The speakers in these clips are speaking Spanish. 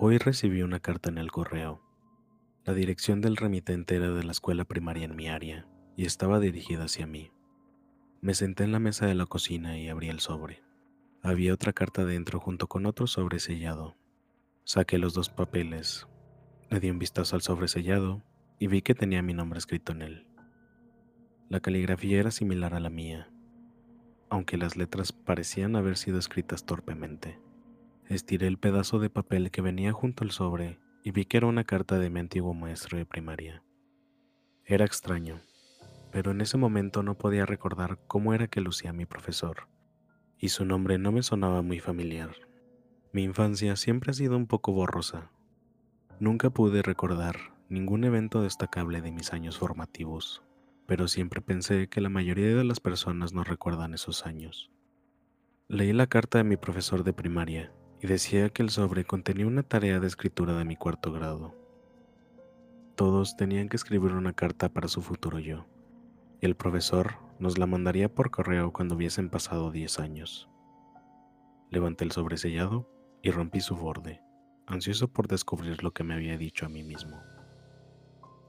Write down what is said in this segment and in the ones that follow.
Hoy recibí una carta en el correo. La dirección del remitente era de la escuela primaria en mi área y estaba dirigida hacia mí. Me senté en la mesa de la cocina y abrí el sobre. Había otra carta dentro junto con otro sobre sellado. Saqué los dos papeles, le di un vistazo al sobre sellado y vi que tenía mi nombre escrito en él. La caligrafía era similar a la mía, aunque las letras parecían haber sido escritas torpemente. Estiré el pedazo de papel que venía junto al sobre y vi que era una carta de mi antiguo maestro de primaria. Era extraño, pero en ese momento no podía recordar cómo era que lucía mi profesor, y su nombre no me sonaba muy familiar. Mi infancia siempre ha sido un poco borrosa. Nunca pude recordar ningún evento destacable de mis años formativos, pero siempre pensé que la mayoría de las personas no recuerdan esos años. Leí la carta de mi profesor de primaria y decía que el sobre contenía una tarea de escritura de mi cuarto grado. Todos tenían que escribir una carta para su futuro yo, y el profesor nos la mandaría por correo cuando hubiesen pasado 10 años. Levanté el sobre sellado y rompí su borde, ansioso por descubrir lo que me había dicho a mí mismo.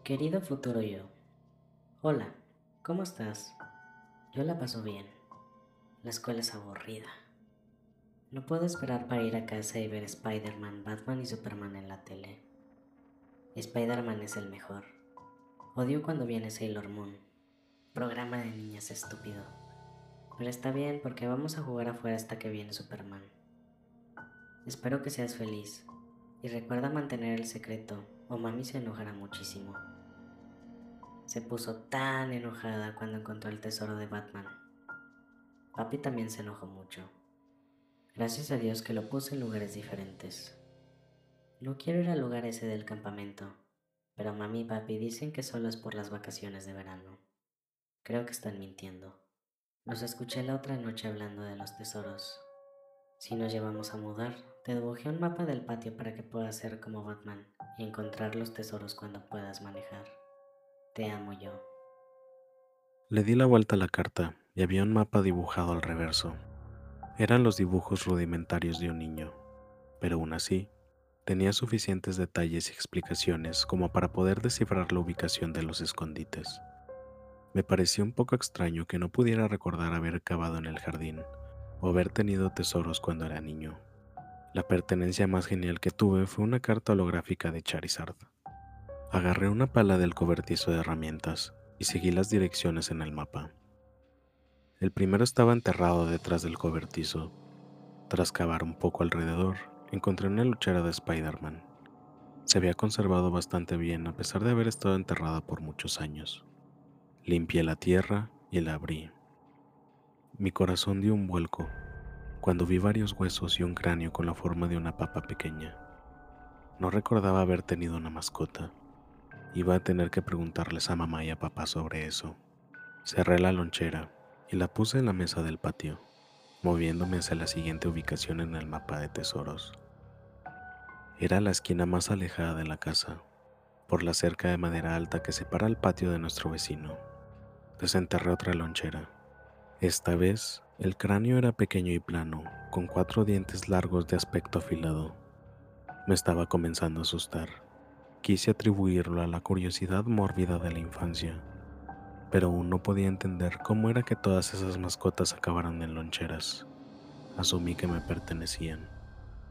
Querido futuro yo, hola, ¿cómo estás? Yo la paso bien. La escuela es aburrida. No puedo esperar para ir a casa y ver Spider-Man, Batman y Superman en la tele. Spider-Man es el mejor. Odio cuando viene Sailor Moon. Programa de niñas estúpido. Pero está bien porque vamos a jugar afuera hasta que viene Superman. Espero que seas feliz y recuerda mantener el secreto o mami se enojará muchísimo. Se puso tan enojada cuando encontró el tesoro de Batman. Papi también se enojó mucho. Gracias a Dios que lo puse en lugares diferentes. No quiero ir al lugar ese del campamento, pero mami y papi dicen que solo es por las vacaciones de verano. Creo que están mintiendo. Los escuché la otra noche hablando de los tesoros. Si nos llevamos a mudar, te dibujé un mapa del patio para que puedas ser como Batman y encontrar los tesoros cuando puedas manejar. Te amo yo. Le di la vuelta a la carta y había un mapa dibujado al reverso. Eran los dibujos rudimentarios de un niño, pero aún así, tenía suficientes detalles y explicaciones como para poder descifrar la ubicación de los escondites. Me pareció un poco extraño que no pudiera recordar haber cavado en el jardín o haber tenido tesoros cuando era niño. La pertenencia más genial que tuve fue una carta holográfica de Charizard. Agarré una pala del cobertizo de herramientas y seguí las direcciones en el mapa. El primero estaba enterrado detrás del cobertizo. Tras cavar un poco alrededor, encontré una luchera de Spider-Man. Se había conservado bastante bien a pesar de haber estado enterrada por muchos años. Limpié la tierra y la abrí. Mi corazón dio un vuelco cuando vi varios huesos y un cráneo con la forma de una papa pequeña. No recordaba haber tenido una mascota. Iba a tener que preguntarles a mamá y a papá sobre eso. Cerré la lonchera y la puse en la mesa del patio, moviéndome hacia la siguiente ubicación en el mapa de tesoros. Era la esquina más alejada de la casa, por la cerca de madera alta que separa el patio de nuestro vecino. Desenterré otra lonchera. Esta vez, el cráneo era pequeño y plano, con cuatro dientes largos de aspecto afilado. Me estaba comenzando a asustar. Quise atribuirlo a la curiosidad mórbida de la infancia pero aún no podía entender cómo era que todas esas mascotas acabaran en loncheras. Asumí que me pertenecían.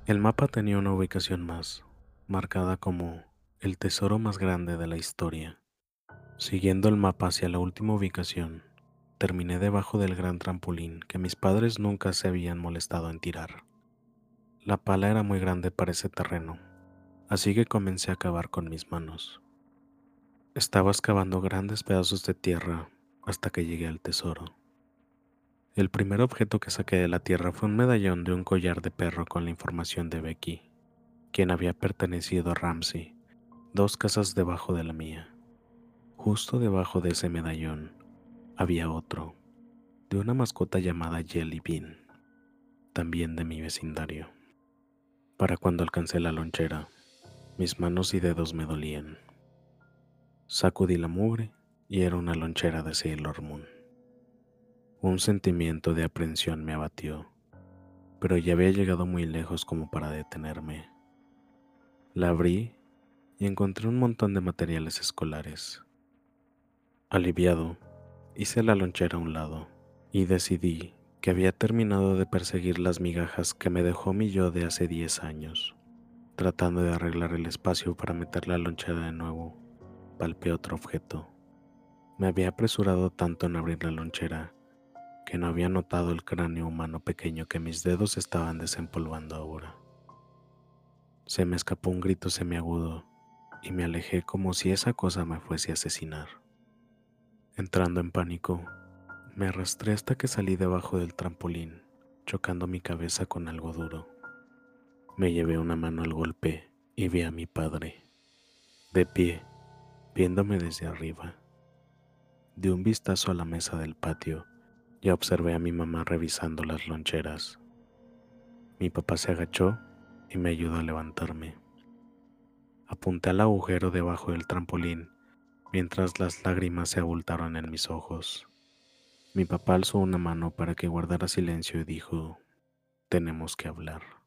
El mapa tenía una ubicación más, marcada como el tesoro más grande de la historia. Siguiendo el mapa hacia la última ubicación, terminé debajo del gran trampolín que mis padres nunca se habían molestado en tirar. La pala era muy grande para ese terreno, así que comencé a cavar con mis manos. Estaba excavando grandes pedazos de tierra hasta que llegué al tesoro. El primer objeto que saqué de la tierra fue un medallón de un collar de perro con la información de Becky, quien había pertenecido a Ramsey, dos casas debajo de la mía. Justo debajo de ese medallón había otro, de una mascota llamada Jelly Bean. también de mi vecindario. Para cuando alcancé la lonchera, mis manos y dedos me dolían. Sacudí la mugre y era una lonchera de Sailor Moon. Un sentimiento de aprensión me abatió, pero ya había llegado muy lejos como para detenerme. La abrí y encontré un montón de materiales escolares. Aliviado, hice la lonchera a un lado y decidí que había terminado de perseguir las migajas que me dejó mi yo de hace 10 años. Tratando de arreglar el espacio para meter la lonchera de nuevo, palpé otro objeto. Me había apresurado tanto en abrir la lonchera que no había notado el cráneo humano pequeño que mis dedos estaban desempolvando ahora. Se me escapó un grito semiagudo y me alejé como si esa cosa me fuese a asesinar. Entrando en pánico, me arrastré hasta que salí debajo del trampolín, chocando mi cabeza con algo duro. Me llevé una mano al golpe y vi a mi padre, de pie, viéndome desde arriba. Di un vistazo a la mesa del patio y observé a mi mamá revisando las loncheras. Mi papá se agachó y me ayudó a levantarme. Apunté al agujero debajo del trampolín mientras las lágrimas se abultaron en mis ojos. Mi papá alzó una mano para que guardara silencio y dijo, tenemos que hablar.